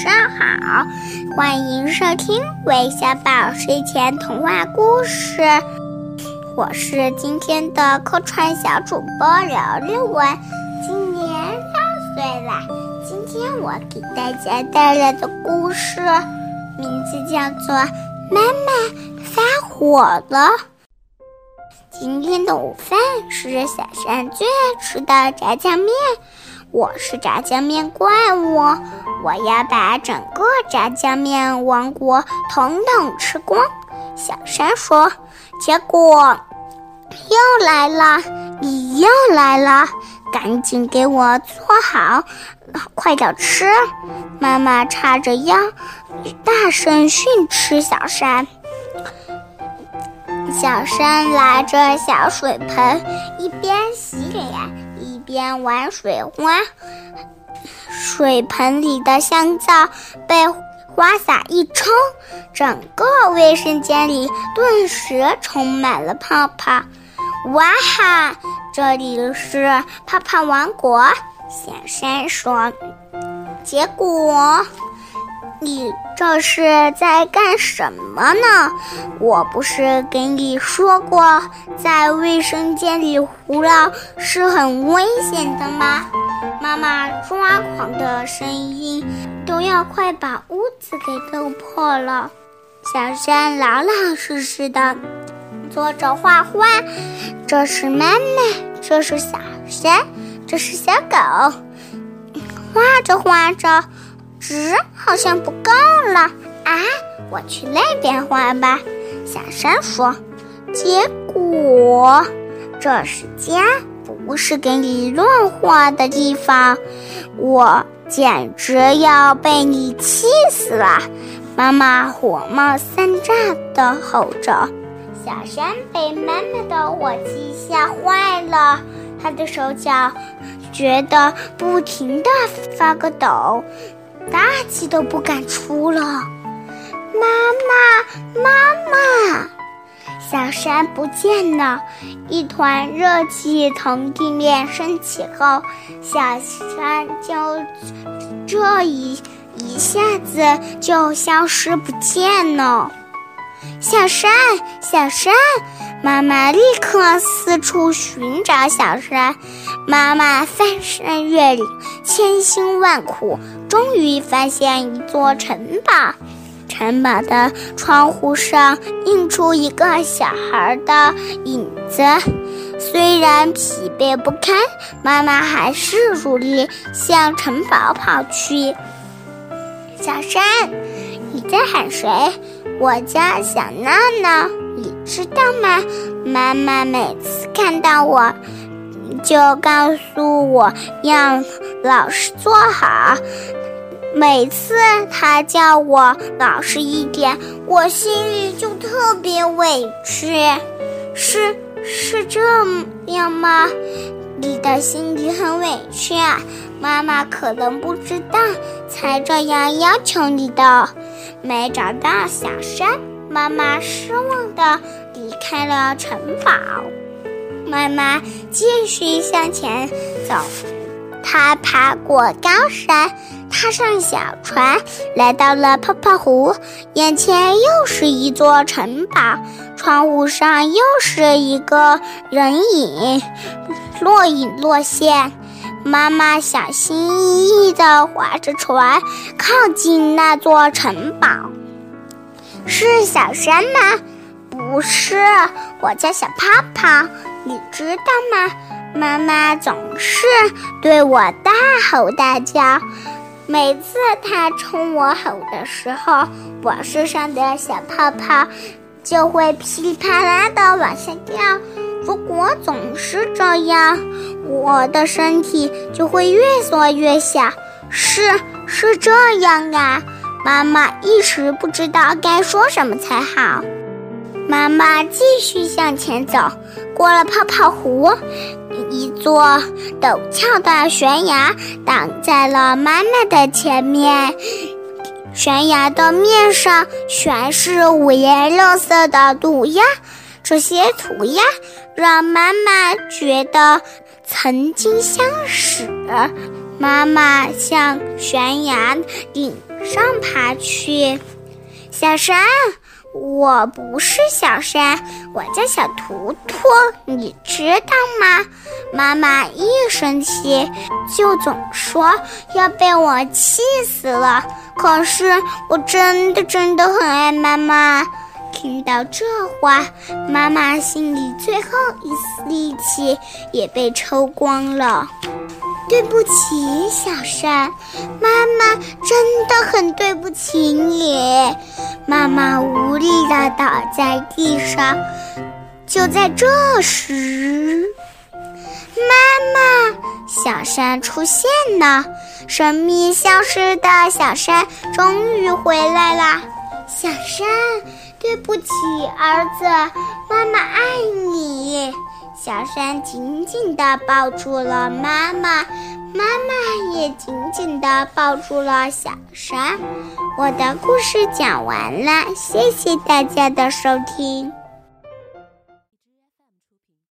晚上好，欢迎收听微小宝睡前童话故事。我是今天的客串小主播刘刘文，今年六岁了。今天我给大家带来的故事名字叫做《妈妈发火了》。今天的午饭是小山最爱吃的炸酱面。我是炸酱面怪物，我要把整个炸酱面王国统统吃光。小山说：“结果又来了，你又来了，赶紧给我做好，快点吃！”妈妈叉着腰，大声训斥小山。小山拿着小水盆，一边洗。边玩水花，水盆里的香皂被花洒一冲，整个卫生间里顿时充满了泡泡。哇哈！这里是泡泡王国，小山说。结果。你这是在干什么呢？我不是给你说过，在卫生间里胡闹是很危险的吗？妈妈抓狂的声音都要快把屋子给弄破了。小山老老实实的坐着画画，这是妈妈，这是小山，这是小狗。画着画着。纸好像不够了啊！我去那边画吧。小山说。结果，这是家，不是给你乱画的地方。我简直要被你气死了！妈妈火冒三丈的吼着。小山被妈妈的火气吓坏了，他的手脚觉得不停的发个抖。大气都不敢出了，妈妈，妈妈！小山不见了，一团热气从地面升起后，小山就这一一下子就消失不见了。小山，小山！妈妈立刻四处寻找小山。妈妈翻山越岭，千辛万苦，终于发现一座城堡。城堡的窗户上映出一个小孩的影子。虽然疲惫不堪，妈妈还是努力向城堡跑去。小山，你在喊谁？我叫小闹闹，你知道吗？妈妈每次看到我，就告诉我要老实坐好。每次他叫我老实一点，我心里就特别委屈。是是这样吗？你的心里很委屈啊？妈妈可能不知道，才这样要求你的。没找到小山，妈妈失望的离开了城堡。妈妈继续向前走，他爬过高山，踏上小船，来到了泡泡湖。眼前又是一座城堡，窗户上又是一个人影，若隐若现。妈妈小心翼翼地划着船，靠近那座城堡。是小山吗？不是，我叫小泡泡。你知道吗？妈妈总是对我大吼大叫，每次她冲我吼的时候，我身上的小泡泡就会噼里啪啦的往下掉。如果总是这样，我的身体就会越缩越小。是是这样啊，妈妈一时不知道该说什么才好。妈妈继续向前走，过了泡泡湖，座陡峭的悬崖挡在了妈妈的前面。悬崖的面上全是五颜六色的涂鸦。这些涂鸦让妈妈觉得曾经相识。妈妈向悬崖顶上爬去。小山，我不是小山，我叫小图图，你知道吗？妈妈一生气就总说要被我气死了。可是我真的真的很爱妈妈。听到这话，妈妈心里最后一丝力气也被抽光了。对不起，小山，妈妈真的很对不起你。妈妈无力地倒在地上。就在这时，妈妈，小山出现了。神秘消失的小山终于回来啦！小山。对不起，儿子，妈妈爱你。小山紧紧地抱住了妈妈，妈妈也紧紧地抱住了小山。我的故事讲完了，谢谢大家的收听。